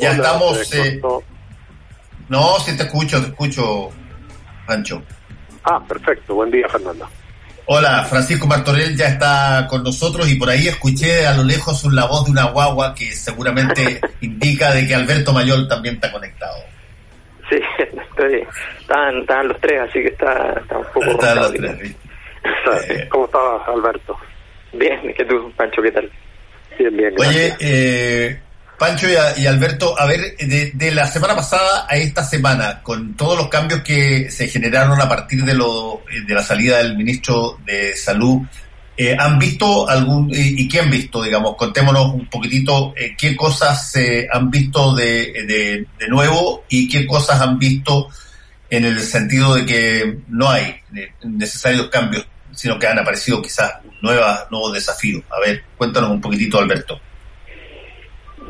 Ya estamos. Eh, no, si te escucho, te escucho, Pancho. Ah, perfecto. Buen día, Fernando. Hola, Francisco Martorell ya está con nosotros y por ahí escuché a lo lejos la voz de una guagua que seguramente indica de que Alberto Mayol también está conectado. Sí, estoy, están, los tres, así que está, está un poco... Están los tres, eh, ¿Cómo estás, Alberto? Bien, ¿qué tú, Pancho? ¿Qué tal? Bien, bien. Oye, eh, Pancho y, Alberto, a ver, de, la semana pasada a esta semana, con todos los cambios que se generaron a partir de, lo, de la salida del ministro de Salud, eh, ¿han visto algún, y, qué han visto, digamos? Contémonos un poquitito eh, qué cosas se han visto de, de, nuevo y qué cosas han visto en el sentido de que no hay necesarios cambios, sino que han aparecido quizás nuevas, nuevos desafíos. A ver, cuéntanos un poquitito, Alberto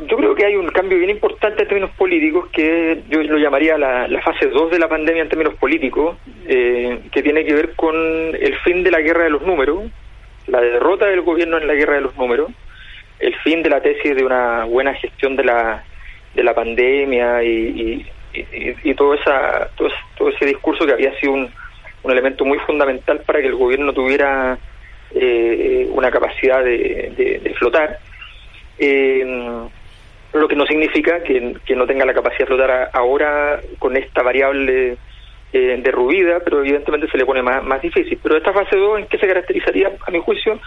yo creo que hay un cambio bien importante en términos políticos que yo lo llamaría la, fase 2 de la pandemia en términos políticos, eh, que tiene que ver con el fin de la guerra de los números, la derrota del gobierno en la guerra de los números, el fin de la tesis de una buena gestión de la, de la pandemia y, y, todo, esa, todo, ese discurso que había sido un, un elemento muy fundamental para que el gobierno tuviera eh, una capacidad de, de, flotar. Eh, lo que no significa que, no tenga la capacidad de flotar ahora con esta variable eh, derrubida, pero evidentemente se le pone más, más difícil. Pero esta fase 2, ¿en qué se caracterizaría, a mi juicio?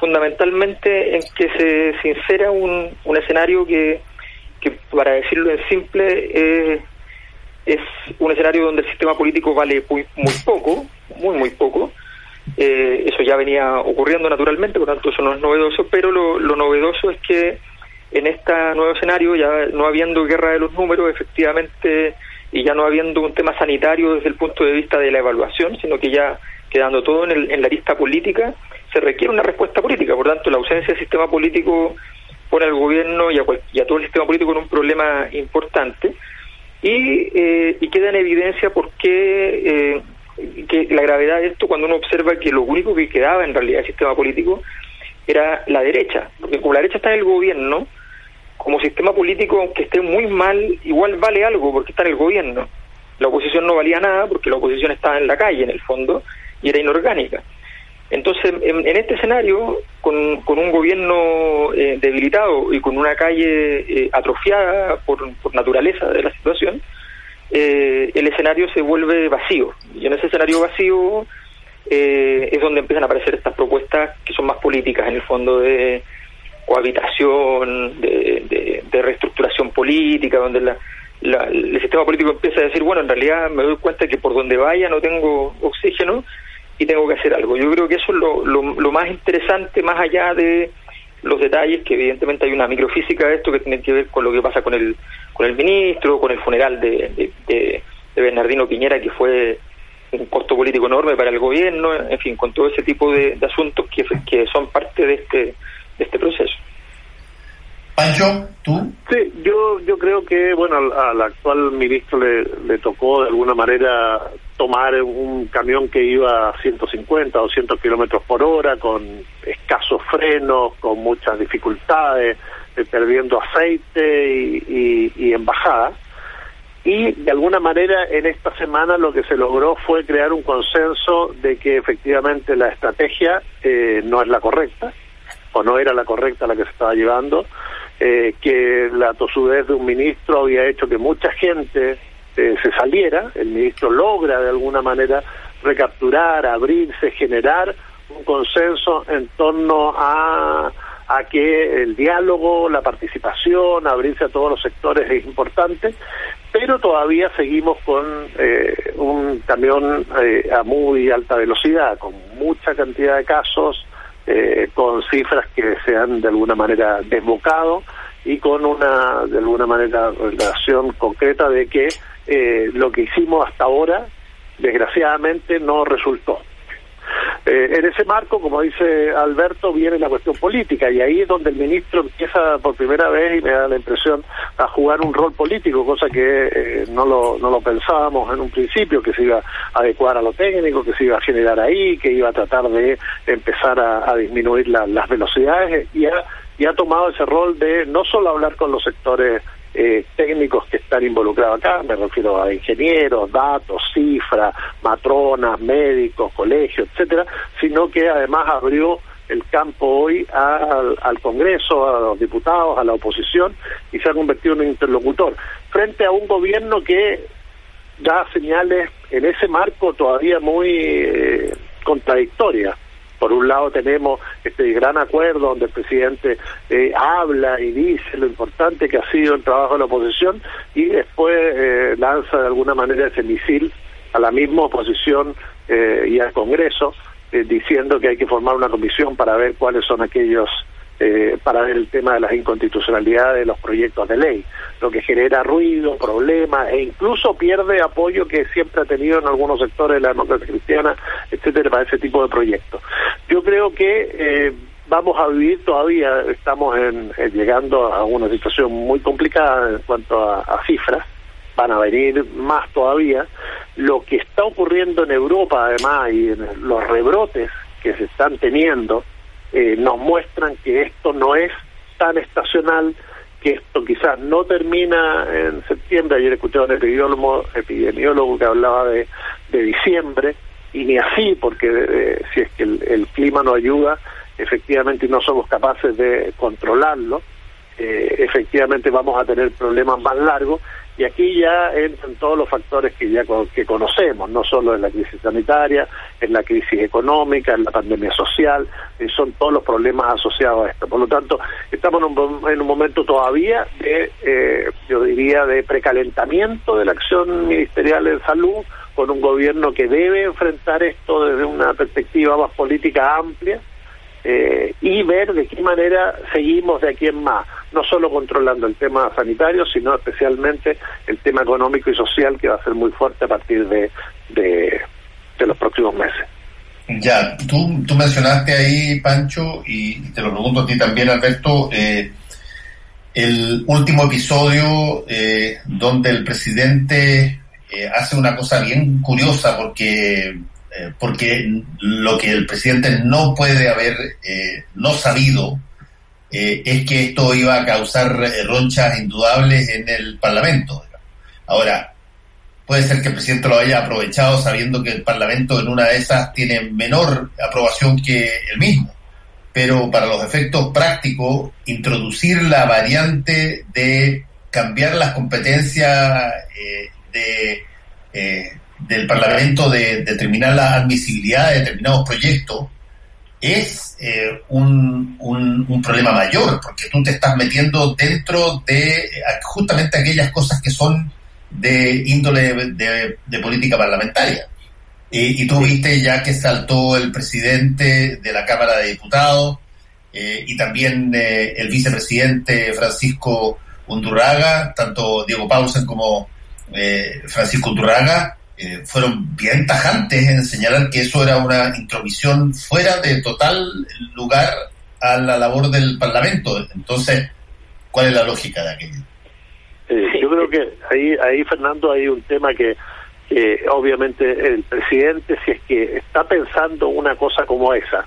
Fundamentalmente en que se, sincera un, un escenario que, que, para decirlo en simple, es un escenario donde el sistema político vale muy, muy poco, muy, muy poco. Eh, eso ya venía ocurriendo naturalmente, por tanto eso no es novedoso, pero lo, lo novedoso es que en este nuevo escenario, ya no habiendo guerra de los números, efectivamente, y ya no habiendo un tema sanitario desde el punto de vista de la evaluación, sino que ya quedando todo en, la lista política, se requiere una respuesta política. Por tanto, la ausencia del sistema político pone al gobierno y a, todo el sistema político en un problema importante. Y, eh, queda en evidencia por qué eh, que la gravedad de esto cuando uno observa que lo único que quedaba en realidad del sistema político era la derecha, porque como la derecha está en el gobierno, como sistema político, aunque esté muy mal, igual vale algo porque está en el gobierno. La oposición no valía nada porque la oposición estaba en la calle, en el fondo, y era inorgánica. Entonces, en, este escenario, con, un gobierno eh, debilitado y con una calle eh, atrofiada por, naturaleza de la situación, eh, el escenario se vuelve vacío. Y en ese escenario vacío es donde empiezan a aparecer estas propuestas que son más políticas, en el fondo, de cohabitación, de, de, reestructuración política, donde la, el sistema político empieza a decir, bueno, en realidad me doy cuenta que por donde vaya no tengo oxígeno y tengo que hacer algo. Yo creo que eso es lo, lo, más interesante, más allá de los detalles, que evidentemente hay una microfísica de esto que tiene que ver con lo que pasa con el, con el ministro, con el funeral de, de, Bernardino Piñera, que fue un costo político enorme para el gobierno, en fin, con todo ese tipo de, asuntos que, son parte de este de este proceso. Pancho, ¿tú? Sí, yo, yo creo que, bueno, al, actual ministro le, le, tocó de alguna manera tomar un camión que iba a 150 o 200 kilómetros por hora, con escasos frenos, con muchas dificultades, eh, perdiendo aceite y, y, embajada. Y de alguna manera en esta semana lo que se logró fue crear un consenso de que efectivamente la estrategia eh, no es la correcta, o no era la correcta la que se estaba llevando, eh, que la tosudez de un ministro había hecho que mucha gente eh, se saliera, el ministro logra de alguna manera recapturar, abrirse, generar un consenso en torno a, a que el diálogo, la participación, abrirse a todos los sectores es importante, pero todavía seguimos con eh, un camión a muy alta velocidad, con mucha cantidad de casos, eh, con cifras que se han de alguna manera desbocado y con una de alguna manera relación concreta de que eh, lo que hicimos hasta ahora desgraciadamente no resultó. Eh, en ese marco, como dice Alberto, viene la cuestión política y ahí es donde el ministro empieza por primera vez y me da la impresión a jugar un rol político, cosa que eh, no, lo, no lo pensábamos en un principio, que se iba a adecuar a lo técnico, que se iba a generar ahí, que iba a tratar de empezar a, disminuir las velocidades y ha, y ha tomado ese rol de no solo hablar con los sectores eh, técnicos que están involucrados acá, me refiero a ingenieros, datos, cifras, matronas, médicos, colegios, etcétera, sino que además abrió el campo hoy al, al, Congreso, a los diputados, a la oposición y se ha convertido en un interlocutor frente a un gobierno que da señales en ese marco todavía muy eh, contradictorias. Por un lado tenemos este gran acuerdo donde el presidente eh, habla y dice lo importante que ha sido el trabajo de la oposición y después eh, lanza de alguna manera ese misil a la misma oposición eh, y al Congreso diciendo que hay que formar una comisión para ver cuáles son aquellos eh, para el tema de las inconstitucionalidades de los proyectos de ley, lo que genera ruido, problemas e incluso pierde apoyo que siempre ha tenido en algunos sectores de la democracia cristiana, etcétera, para ese tipo de proyectos. Yo creo que eh, vamos a vivir todavía, estamos en, llegando a una situación muy complicada en cuanto a, cifras, van a venir más todavía. Lo que está ocurriendo en Europa, además, y en los rebrotes que se están teniendo, eh, nos muestran que esto no es tan estacional, que esto quizás no termina en septiembre. Ayer escuché a un epidemiólogo, que hablaba de, diciembre, y ni así, porque eh, si es que el, clima no ayuda, efectivamente no somos capaces de controlarlo, eh, efectivamente vamos a tener problemas más largos y aquí ya entran todos los factores que ya que conocemos, no solo en la crisis sanitaria, en la crisis económica, en la pandemia social, eh, son todos los problemas asociados a esto. Por lo tanto, estamos en un, en un momento todavía de, eh, yo diría, de precalentamiento de la acción ministerial en salud, con un gobierno que debe enfrentar esto desde una perspectiva más política amplia, eh, y ver de qué manera seguimos de aquí en más, no solo controlando el tema sanitario, sino especialmente el tema económico y social que va a ser muy fuerte a partir de, de, los próximos meses. Ya, tú, tú mencionaste ahí, Pancho, y te lo pregunto a ti también, Alberto, eh, el último episodio eh, donde el presidente hace una cosa bien curiosa porque eh, porque lo que el presidente no puede haber eh, no sabido eh, es que esto iba a causar ronchas indudables en el Parlamento. Ahora, puede ser que el presidente lo haya aprovechado sabiendo que el Parlamento en una de esas tiene menor aprobación que el mismo, pero para los efectos prácticos, introducir la variante de cambiar las competencias de del Parlamento de determinar la admisibilidad de determinados proyectos es eh, un, un, problema mayor, porque tú te estás metiendo dentro de eh, justamente aquellas cosas que son de índole de, política parlamentaria. y tú viste ya que saltó el presidente de la Cámara de Diputados eh, y también el vicepresidente Francisco Undurraga, tanto Diego Pausen como Francisco Undurraga, eh, fueron bien tajantes en señalar que eso era una intromisión fuera de total lugar a la labor del Parlamento. Entonces, ¿cuál es la lógica de aquello? Eh, yo creo que ahí, ahí, Fernando, hay un tema que, que obviamente el presidente, si es que está pensando una cosa como esa,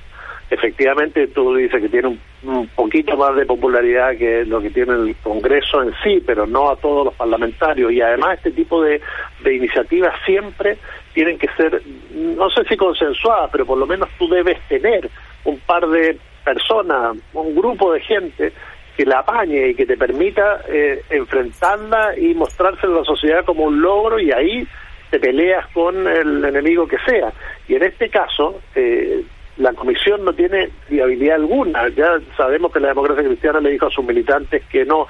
efectivamente tú dices que tiene un, poquito más de popularidad que lo que tiene el Congreso en sí, pero no a todos los parlamentarios. Y además este tipo de, de iniciativas siempre tienen que ser, no sé si consensuadas, pero por lo menos tú debes tener un par de personas, un grupo de gente que la apañe y que te permita eh, enfrentarla y mostrarse en la sociedad como un logro y ahí te peleas con el enemigo que sea. Y en este caso, eh, la comisión no tiene viabilidad alguna. Ya sabemos que la democracia cristiana le dijo a sus militantes que no.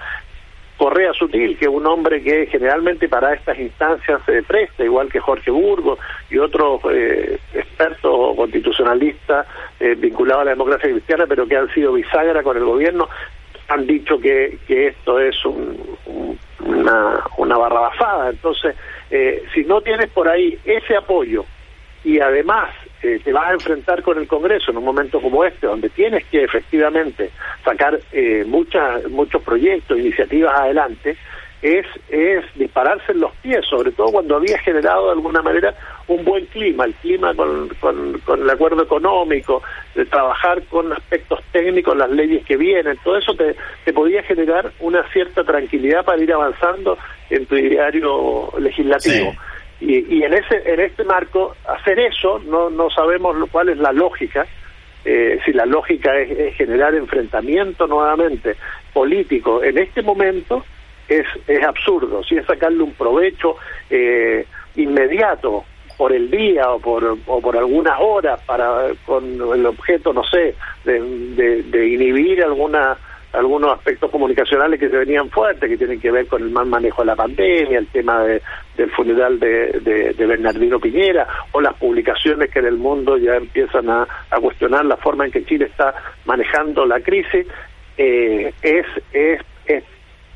Correa Sutil, que un hombre que generalmente para estas instancias se presta, igual que Jorge Burgo y otros eh, expertos constitucionalistas eh, vinculados a la democracia cristiana, pero que han sido bisagra con el gobierno, han dicho que, que esto es una, una barrabasada. Entonces, eh, si no tienes por ahí ese apoyo y además eh, te vas a enfrentar con el Congreso en un momento como este, donde tienes que efectivamente sacar eh, muchas, muchos proyectos, iniciativas adelante, es, es dispararse en los pies, sobre todo cuando había generado de alguna manera un buen clima, el clima con, el acuerdo económico, de trabajar con aspectos técnicos, las leyes que vienen, todo eso te, te podía generar una cierta tranquilidad para ir avanzando en tu diario legislativo. Y, y en ese en este marco hacer eso no no sabemos cuál es la lógica eh, si la lógica es, generar enfrentamiento nuevamente político en este momento es, es absurdo, si es sacarle un provecho eh, inmediato por el día o por, o por algunas horas para con el objeto, no sé, de, de, inhibir alguna algunos aspectos comunicacionales que se venían fuertes, que tienen que ver con el mal manejo de la pandemia, el tema de, del funeral de, de, Bernardino Piñera, o las publicaciones que en el mundo ya empiezan a, a cuestionar la forma en que Chile está manejando la crisis, eh, es, es, es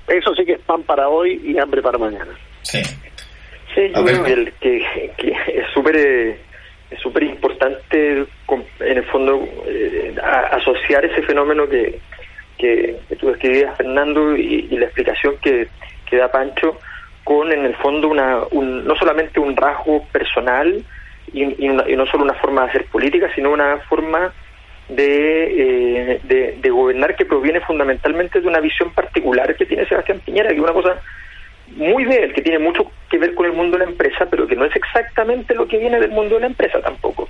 eso sí que es pan para hoy y hambre para mañana. Sí, sí yo creo que, que, es súper es súper importante en el fondo eh, asociar ese fenómeno que, que, tú describías Fernando y, la explicación que, que, da Pancho con en el fondo una no solamente un rasgo personal y, y, no solo una forma de hacer política sino una forma de, eh, de, gobernar que proviene fundamentalmente de una visión particular que tiene Sebastián Piñera, que es una cosa muy de él, que tiene mucho que ver con el mundo de la empresa, pero que no es exactamente lo que viene del mundo de la empresa tampoco.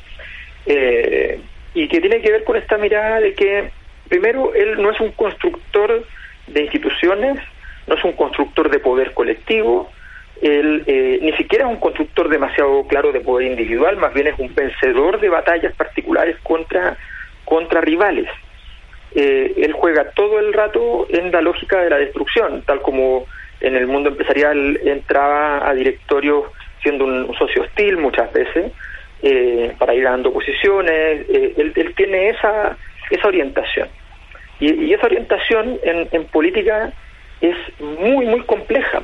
Eh, y que tiene que ver con esta mirada de que, primero, él no es un constructor de instituciones, no es un constructor de poder colectivo, él eh, ni siquiera es un constructor demasiado claro de poder individual, más bien es un vencedor de batallas particulares contra contra rivales. Eh, él juega todo el rato en la lógica de la destrucción, tal como en el mundo empresarial entraba a directorios siendo un, socio hostil muchas veces, eh, para ir dando posiciones, eh, él, tiene esa, esa orientación. Y, esa orientación en, en, política es muy, muy compleja,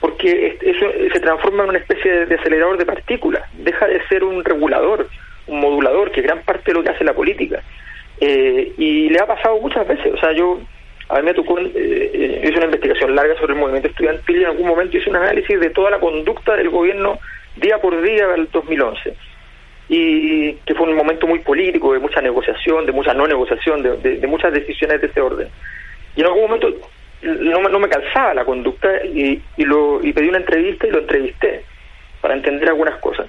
porque eso se transforma en una especie de acelerador de partículas, deja de ser un regulador, un modulador, que es gran parte de lo que hace la política. Eh, y le ha pasado muchas veces, o sea, yo, a mí me tocó, eh, eh, hice una investigación larga sobre el movimiento estudiantil y en algún momento hice un análisis de toda la conducta del gobierno día por día del 2011. Y que fue un momento muy político, de mucha negociación, de mucha no negociación, de, muchas decisiones de ese orden. Y en algún momento no, no me calzaba la conducta y, y, lo, y pedí una entrevista y lo entrevisté para entender algunas cosas.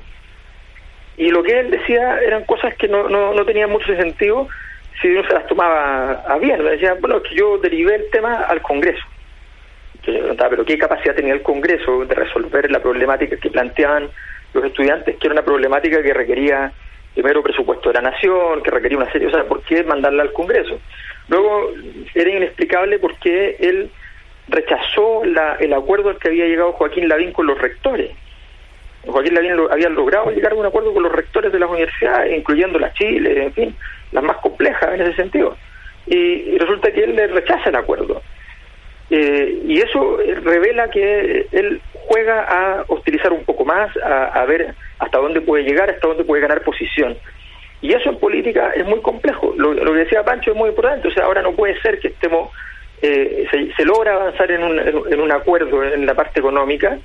Y lo que él decía eran cosas que no, no, no tenían mucho sentido si uno se las tomaba a bien. Me decía, bueno, que yo derivé el tema al Congreso. Yo le preguntaba, pero ¿qué capacidad tenía el Congreso de resolver la problemática que planteaban los estudiantes, que era una problemática que requería primero presupuesto de la nación, que requería una serie, o sea, ¿por qué mandarla al Congreso? Luego era inexplicable por qué él rechazó la, el acuerdo al que había llegado Joaquín Lavín con los rectores. Joaquín Lavín lo, había logrado llegar a un acuerdo con los rectores de las universidades, incluyendo la Chile, en fin, las más complejas en ese sentido. Y, resulta que él le rechaza el acuerdo. Eh, y eso revela que él juega a hostilizar un poco más, a, ver hasta dónde puede llegar, hasta dónde puede ganar posición. Y eso en política es muy complejo. Lo, que decía Pancho es muy importante. O sea, ahora no puede ser que estemos, eh, se, logra avanzar en un, en un acuerdo en la parte económica,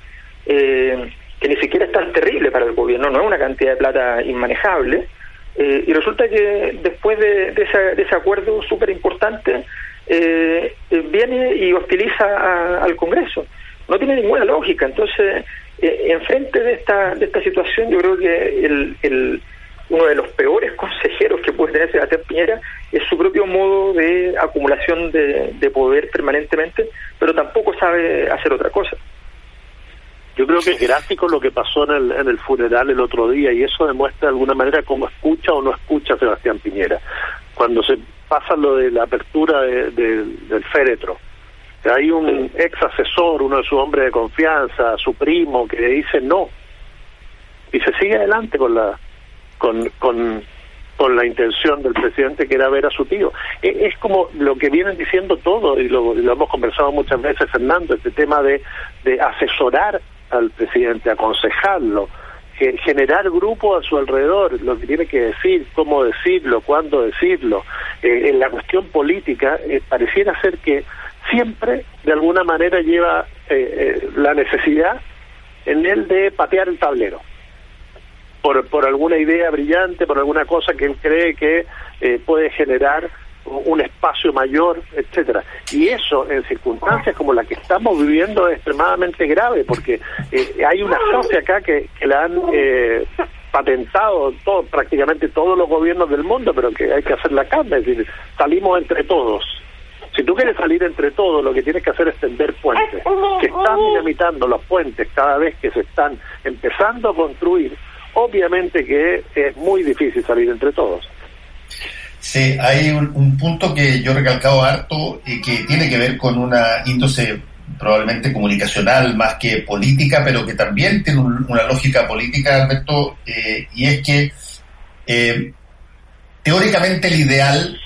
eh, que ni siquiera es tan terrible para el gobierno, no es una cantidad de plata inmanejable, eh, y resulta que después de, ese, acuerdo súper importante, eh, eh, viene y hostiliza al Congreso. No tiene ninguna lógica. Entonces, enfrente de esta, de esta situación, yo creo que el, uno de los peores consejeros que puede tener Sebastián Piñera es su propio modo de acumulación de, de poder permanentemente, pero tampoco sabe hacer otra cosa. Yo creo que es gráfico lo que pasó en el, en el funeral el otro día y eso demuestra de alguna manera cómo escucha o no escucha Sebastián Piñera. Cuando se pasa lo de la apertura del féretro, hay un ex asesor, uno de sus hombres de confianza, su primo, que dice no. Y se sigue adelante con la con, con, con la intención del presidente que era ver a su tío. E, es, como lo que vienen diciendo todos, y lo, lo, hemos conversado muchas veces, Fernando, este tema de, de asesorar al presidente, aconsejarlo, generar grupo a su alrededor, lo que tiene que decir, cómo decirlo, cuándo decirlo. Eh, en la cuestión política, eh, pareciera ser que siempre de alguna manera lleva eh, la necesidad en él de patear el tablero. Por, por alguna idea brillante, por alguna cosa que él cree que puede generar un espacio mayor, etcétera. Y eso en circunstancias como la que estamos viviendo es extremadamente grave porque eh, hay una frase acá que, que la han eh, patentado todo, prácticamente todos los gobiernos del mundo, pero que hay que hacer la cambia, es decir, salimos entre todos. Si tú quieres salir entre todos, lo que tienes que hacer es tender puentes. Que están dinamitando los puentes cada vez que se están empezando a construir, obviamente que es muy difícil salir entre todos. Sí, hay un, punto que yo he recalcado harto y que tiene que ver con una índole probablemente comunicacional más que política, pero que también tiene una lógica política, Alberto, eh, y es que eh, teóricamente el ideal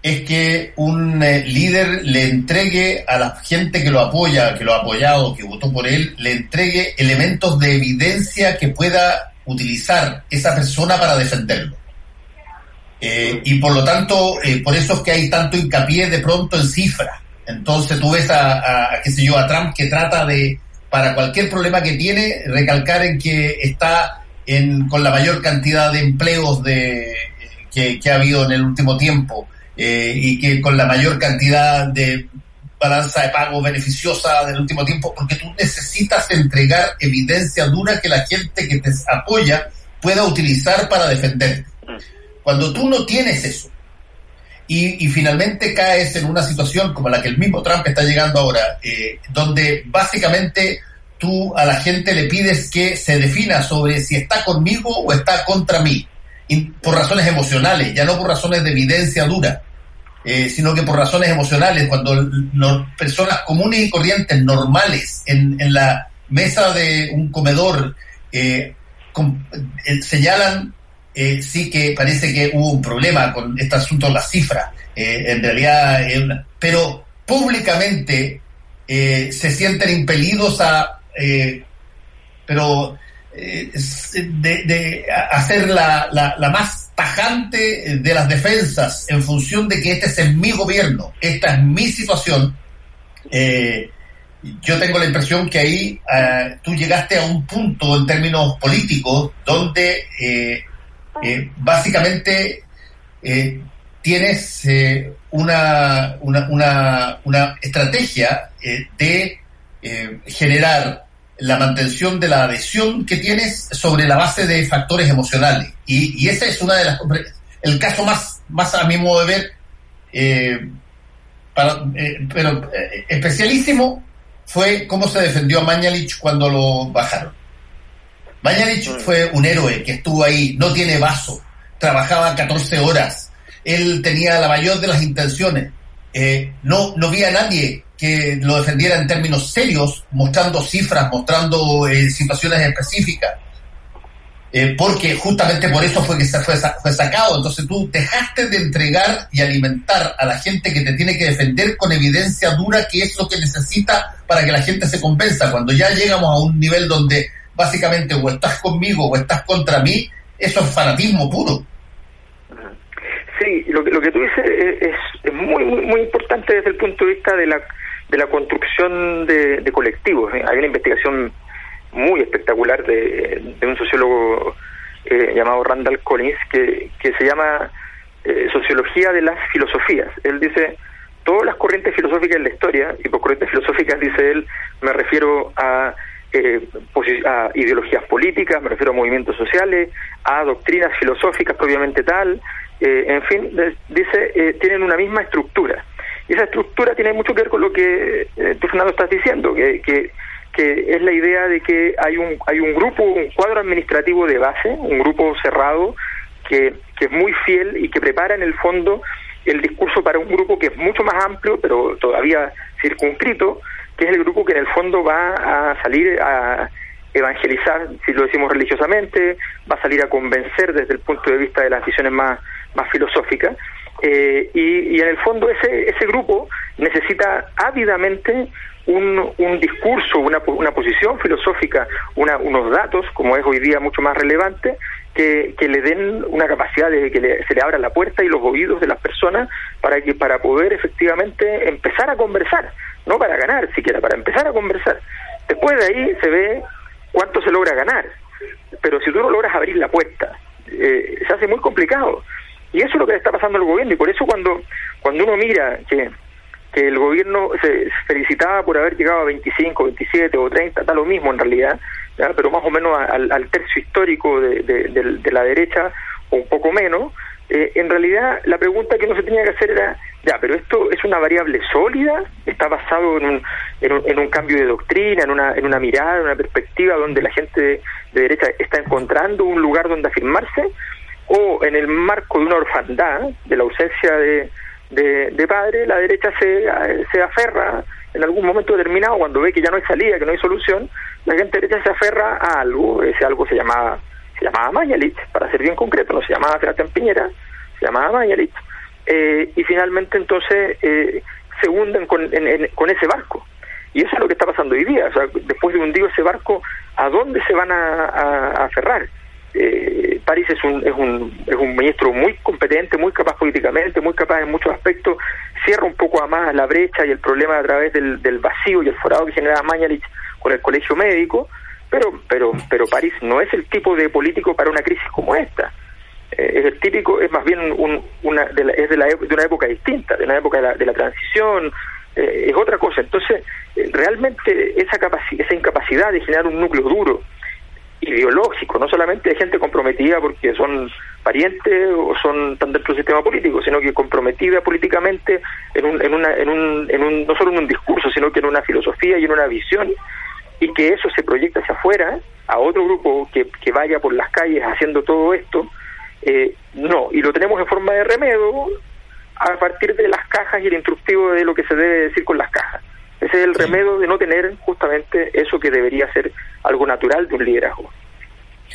es que un eh, líder le entregue a la gente que lo apoya, que lo ha apoyado, que votó por él, le entregue elementos de evidencia que pueda utilizar esa persona para defenderlo. Eh, y por lo tanto, eh, por eso es que hay tanto hincapié de pronto en cifras. Entonces tú ves a, qué sé yo, a Trump que trata de, para cualquier problema que tiene, recalcar en que está en, con la mayor cantidad de empleos de, que, ha habido en el último tiempo eh, y que con la mayor cantidad de balanza de pago beneficiosa del último tiempo, porque tú necesitas entregar evidencia dura que la gente que te apoya pueda utilizar para defenderte. Cuando tú no tienes eso y, finalmente caes en una situación como la que el mismo Trump está llegando ahora, eh, donde básicamente tú a la gente le pides que se defina sobre si está conmigo o está contra mí, por razones emocionales, ya no por razones de evidencia dura, eh, sino que por razones emocionales, cuando personas comunes y corrientes, normales, en, la mesa de un comedor, eh, señalan eh, sí que parece que hubo un problema con este asunto de las cifras. Eh, en realidad, eh, pero públicamente se sienten impelidos a, pero de, hacer la, la, más tajante de las defensas en función de que este es mi gobierno, esta es mi situación. yo tengo la impresión que ahí tú llegaste a un punto en términos políticos donde eh, básicamente eh, tienes eh, una, una, una, estrategia de generar la mantención de la adhesión que tienes sobre la base de factores emocionales. Y, y ese es una de las el caso más, más a mi modo de ver, pero especialísimo fue cómo se defendió a Mañalich cuando lo bajaron. Mañanich mm. fue un héroe que estuvo ahí, no tiene vaso, trabajaba 14 horas, él tenía la mayor de las intenciones, eh, no, no vi a nadie que lo defendiera en términos serios, mostrando cifras, mostrando eh, situaciones específicas. Eh, porque justamente por eso fue que se fue, fue, sacado. Entonces tú dejaste de entregar y alimentar a la gente que te tiene que defender con evidencia dura que es lo que necesita para que la gente se compensa. Cuando ya llegamos a un nivel donde básicamente o estás conmigo o estás contra mí, eso es fanatismo puro. Sí, lo que, lo que tú dices es, muy, muy, importante desde el punto de vista de la, de la construcción de, colectivos. Hay una investigación muy espectacular de, un sociólogo eh, llamado Randall Collins que, que se llama eh, Sociología de las Filosofías. Él dice, todas las corrientes filosóficas en la historia, y por corrientes filosóficas dice él, me refiero a eh, a ideologías políticas, me refiero a movimientos sociales, a doctrinas filosóficas propiamente tal, eh, en fin, dice, eh, tienen una misma estructura. Y esa estructura tiene mucho que ver con lo que eh, tú, Fernando, estás diciendo, que, que, que es la idea de que hay un, hay un grupo, un cuadro administrativo de base, un grupo cerrado, que, que es muy fiel y que prepara en el fondo el discurso para un grupo que es mucho más amplio, pero todavía circunscrito, que es el grupo que en el fondo va a salir a evangelizar, si lo decimos religiosamente, va a salir a convencer desde el punto de vista de las visiones más, más filosóficas, Eh, y, en el fondo ese, ese grupo necesita ávidamente un, un discurso, una, una posición filosófica, unos datos, como es hoy día mucho más relevante, que, que le den una capacidad de que se le abra la puerta y los oídos de las personas para que para poder efectivamente empezar a conversar, no para ganar siquiera, para empezar a conversar. Después de ahí se ve cuánto se logra ganar, pero si tú no logras abrir la puerta, eh, se hace muy complicado. Y eso es lo que está pasando al gobierno, y por eso cuando, cuando uno mira que, que el gobierno se felicitaba por haber llegado a 25, 27 o 30, da lo mismo en realidad, pero más o menos al, tercio histórico de, de, la derecha o un poco menos, eh, en realidad la pregunta que uno se tenía que hacer era, ya, pero esto es una variable sólida, está basado en un, en un, cambio de doctrina, en una, en una mirada, en una perspectiva donde la gente de, derecha está encontrando un lugar donde afirmarse, o en el marco de una orfandad, de la ausencia de, de, padre, la derecha se, se aferra en algún momento determinado, cuando ve que ya no hay salida, que no hay solución, la gente derecha se aferra a algo, ese algo se llamaba, se llamaba Mañalich, para ser bien concreto, no se llamaba Sebastián Piñera, se llamaba Mañalich, eh, y finalmente entonces eh, se hunden con, con ese barco. Y eso es lo que está pasando hoy día, o sea, después de hundir ese barco, ¿a dónde se van a, a eh, París es un, es, un, es un ministro muy competente, muy capaz políticamente, muy capaz en muchos aspectos, cierra un poco a más la brecha y el problema a través del, del vacío y el forado que genera Mañalich con el colegio médico, pero, pero, pero París no es el tipo de político para una crisis como esta. Eh, es el típico, es más bien un, una, de es de, la, de una época distinta, de una época de la, de la transición, eh, es otra cosa. Entonces, eh, realmente esa, esa incapacidad de generar un núcleo duro, ideológico, no solamente de gente comprometida porque son parientes o son tan dentro del sistema político, sino que comprometida políticamente en un, en una, en un, en un, no solo en un discurso, sino que en una filosofía y en una visión, y que eso se proyecta hacia afuera, a otro grupo que, que vaya por las calles haciendo todo esto, eh, no, y lo tenemos en forma de remedio a partir de las cajas y el instructivo de lo que se debe decir con las cajas. Ese es el remedio de no tener justamente eso que debería ser algo natural de un liderazgo.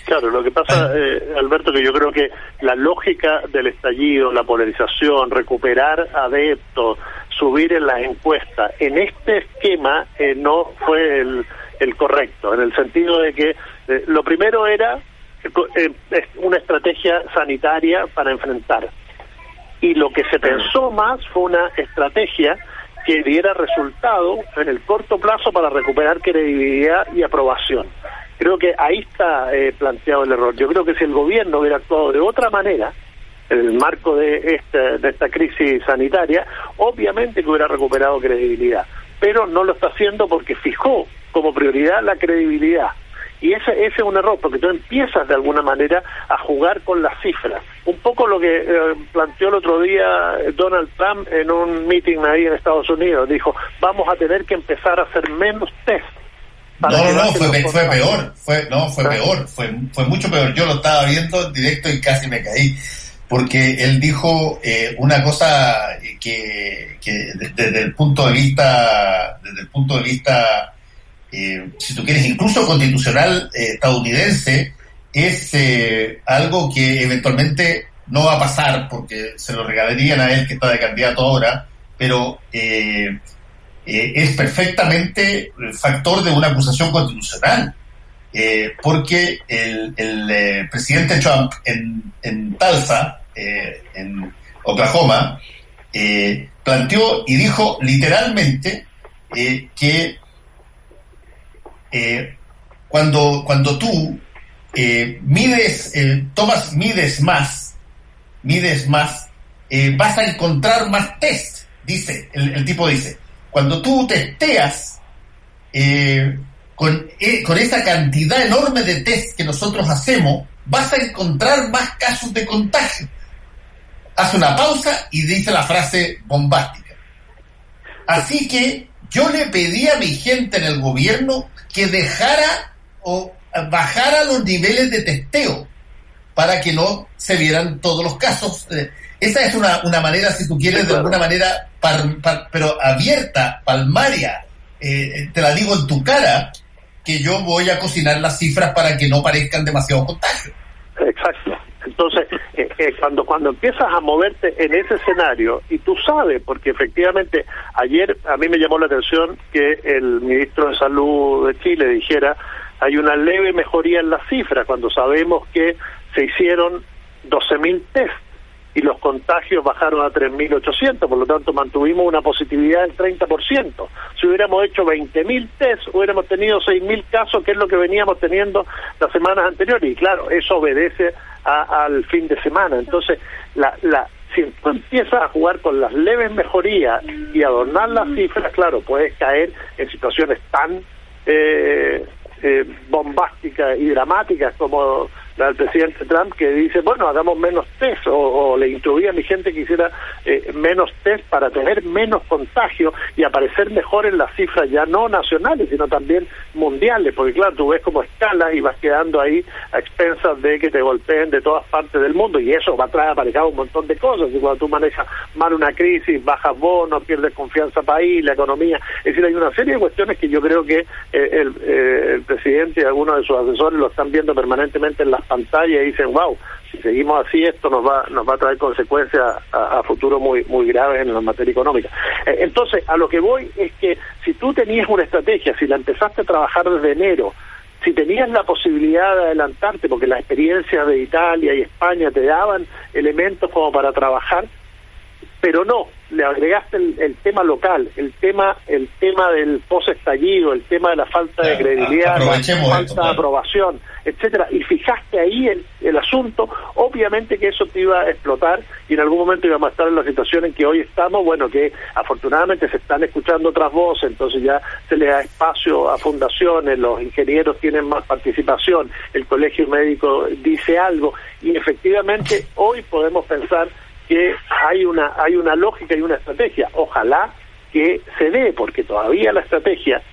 Claro, lo que pasa, eh, Alberto, que yo creo que la lógica del estallido, la polarización, recuperar adeptos, subir en las encuestas, en este esquema eh, no fue el, el, correcto, en el sentido de que eh, lo primero era una estrategia sanitaria para enfrentar. Y lo que se pensó más fue una estrategia que diera resultado en el corto plazo para recuperar credibilidad y aprobación. Creo que ahí está eh, planteado el error. Yo creo que si el gobierno hubiera actuado de otra manera, el marco de, este, de esta crisis sanitaria, obviamente que hubiera recuperado credibilidad, pero no lo está haciendo porque fijó como prioridad la credibilidad y ese, ese es un error, porque tú empiezas de alguna manera a jugar con las cifras. Un poco lo que eh, planteó el otro día Donald Trump en un meeting ahí en Estados Unidos. Dijo, vamos a tener que empezar a hacer menos test. No, no, no, fue, fue peor, fue, no, fue peor, fue, fue mucho peor. Yo lo estaba viendo directo y casi me caí porque él dijo eh, una cosa que, que desde el punto de vista desde el punto de vista eh, si tú quieres, incluso constitucional eh, estadounidense, es eh, algo que eventualmente no va a pasar porque se lo regalarían a él que está de candidato ahora, pero es perfectamente factor de una acusación constitucional. porque el, el presidente Trump en, en Tulsa, en Oklahoma, planteó y dijo literalmente que eh, cuando, cuando tú eh, mides, eh, tomas, mides más, mides más, vas a encontrar más test, dice, el, tipo dice. Cuando tú testeas con, con esa cantidad enorme de test que nosotros hacemos, vas a encontrar más casos de contagio. Hace una pausa y dice la frase bombástica. Así que yo le pedí a mi gente en el gobierno que dejara o bajara los niveles de testeo para que no se vieran todos los casos. Eh, esa es una, una manera, si tú quieres, de alguna manera, pero abierta, palmaria, eh, te la digo en tu cara, que yo voy a cocinar las cifras para que no parezcan demasiado contagios. Exacto. Entonces, eh, eh, cuando cuando empiezas a moverte en ese escenario, y tú sabes, porque efectivamente ayer a mí me llamó la atención que el ministro de Salud de Chile dijera, hay una leve mejoría en las cifras, cuando sabemos que se hicieron 12.000 test y los contagios bajaron a 3.800, por lo tanto mantuvimos una positividad del 30%. Si hubiéramos hecho 20.000 test, hubiéramos tenido 6.000 casos, que es lo que veníamos teniendo las semanas anteriores. Y claro, eso obedece al fin de semana. Entonces, la, la, si tú empiezas a jugar con las leves mejorías y adornar las cifras, claro, puedes caer en situaciones tan eh, eh, bombásticas y dramáticas como al presidente Trump que dice, bueno, hagamos menos test o, le instruía a mi gente que hiciera eh, menos test para tener menos contagio y aparecer mejor en las cifras ya no nacionales, sino también mundiales, porque claro, tú ves como escala y vas quedando ahí a expensas de que te golpeen de todas partes del mundo y eso va a traer aparejado un montón de cosas. Y cuando tú manejas mal una crisis, bajas bonos, pierdes confianza país, la economía, es decir, hay una serie de cuestiones que yo creo que eh, el, eh, el presidente y algunos de sus asesores lo están viendo permanentemente en las pantalla y dicen, wow, si seguimos así esto nos va nos va a traer consecuencias a, futuro muy muy graves en la materia económica. Eh, entonces, a lo que voy es que si tú tenías una estrategia, si la empezaste a trabajar desde enero, si tenías la posibilidad de adelantarte, porque las experiencias de Italia y España te daban elementos como para trabajar, pero no, le agregaste el, tema local, el tema el tema del post estallido, el tema de la falta de credibilidad, la falta de aprobación, etcétera, y fijaste ahí el, el, asunto, obviamente que eso te iba a explotar y en algún momento íbamos a estar en la situación en que hoy estamos, bueno, que afortunadamente se están escuchando otras voces, entonces ya se le da espacio a fundaciones, los ingenieros tienen más participación, el colegio médico dice algo y efectivamente hoy podemos pensar que hay una hay una lógica y una estrategia. Ojalá que se dé, porque todavía la estrategia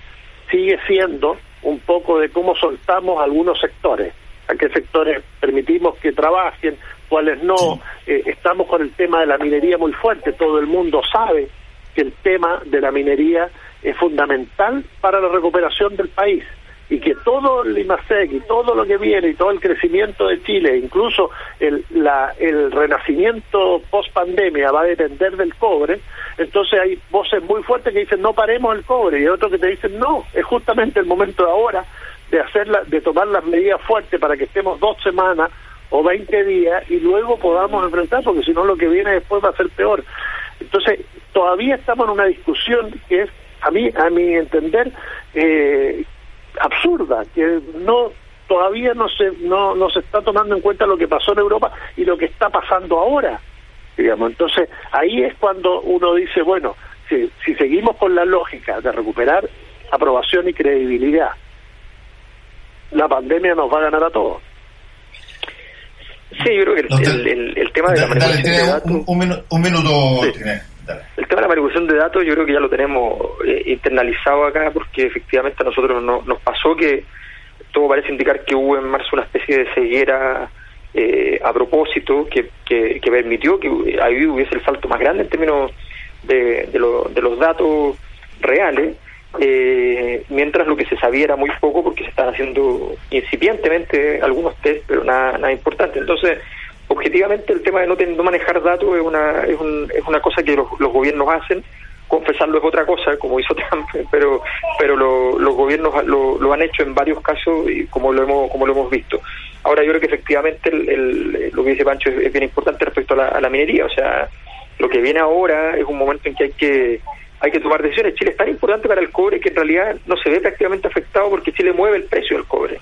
sigue siendo un poco de cómo soltamos algunos sectores, a qué sectores permitimos que trabajen, cuáles no. Eh, estamos con el tema de la minería muy fuerte, todo el mundo sabe que el tema de la minería es fundamental para la recuperación del país y que todo el IMASEC y todo lo que viene y todo el crecimiento de Chile, incluso el, la, el renacimiento post pandemia va a depender del cobre, entonces hay voces muy fuertes que dicen no paremos el cobre y otros que te dicen no, es justamente el momento ahora de hacerla, de tomar las medidas fuertes para que estemos dos semanas o 20 días y luego podamos enfrentar, porque si no lo que viene después va a ser peor. Entonces, todavía estamos en una discusión que es, a mí, a mi entender, eh, absurda, que no todavía no se no, no se está tomando en cuenta lo que pasó en Europa y lo que está pasando ahora, digamos. Entonces, ahí es cuando uno dice, bueno, si, si seguimos con la lógica de recuperar aprobación y credibilidad, la pandemia nos va a ganar a todos. Sí, yo creo que el, el, tema de la manipulación un, minuto, el tema de la manipulación de datos yo creo que ya lo tenemos eh, internalizado acá porque efectivamente a nosotros no, nos pasó que todo parece indicar que hubo en marzo una especie de ceguera eh, a propósito que, que, permitió que ahí hubiese el salto más grande en términos de, de, de los datos reales, eh, mientras lo que se sabía era muy poco porque se estaban haciendo incipientemente algunos test, pero nada, nada importante. Entonces, objetivamente el tema de no, manejar datos es una, es, es una cosa que los, gobiernos hacen, confesarlo es otra cosa, como hizo Trump, pero pero los gobiernos lo, han hecho en varios casos y como lo hemos como lo hemos visto. Ahora yo creo que efectivamente el, lo que dice Pancho es, bien importante respecto a la, minería, o sea, lo que viene ahora es un momento en que hay que hay que tomar decisiones. Chile es tan importante para el cobre que en realidad no se ve prácticamente afectado porque Chile mueve el precio del cobre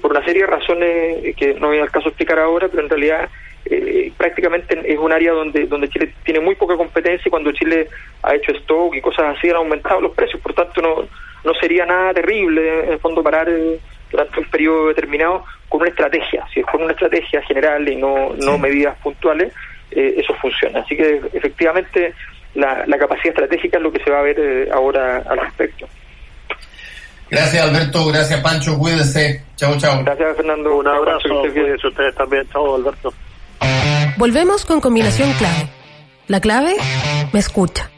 por una serie de razones que no voy al caso explicar ahora, pero en realidad eh, prácticamente es un área donde donde Chile tiene muy poca competencia y cuando Chile ha hecho stock y cosas así han aumentado los precios, por tanto no no sería nada terrible en el fondo parar eh, durante un periodo determinado con una estrategia, si es con una estrategia general y no, no medidas puntuales, eh, eso funciona. Así que efectivamente la, la capacidad estratégica es lo que se va a ver ahora al respecto. Gracias Alberto, gracias Pancho, cuídense. Chao, chao. Gracias Fernando, un abrazo. Un abrazo. Pues. Ustedes también. Chao Alberto. Volvemos con combinación clave. La clave me escucha.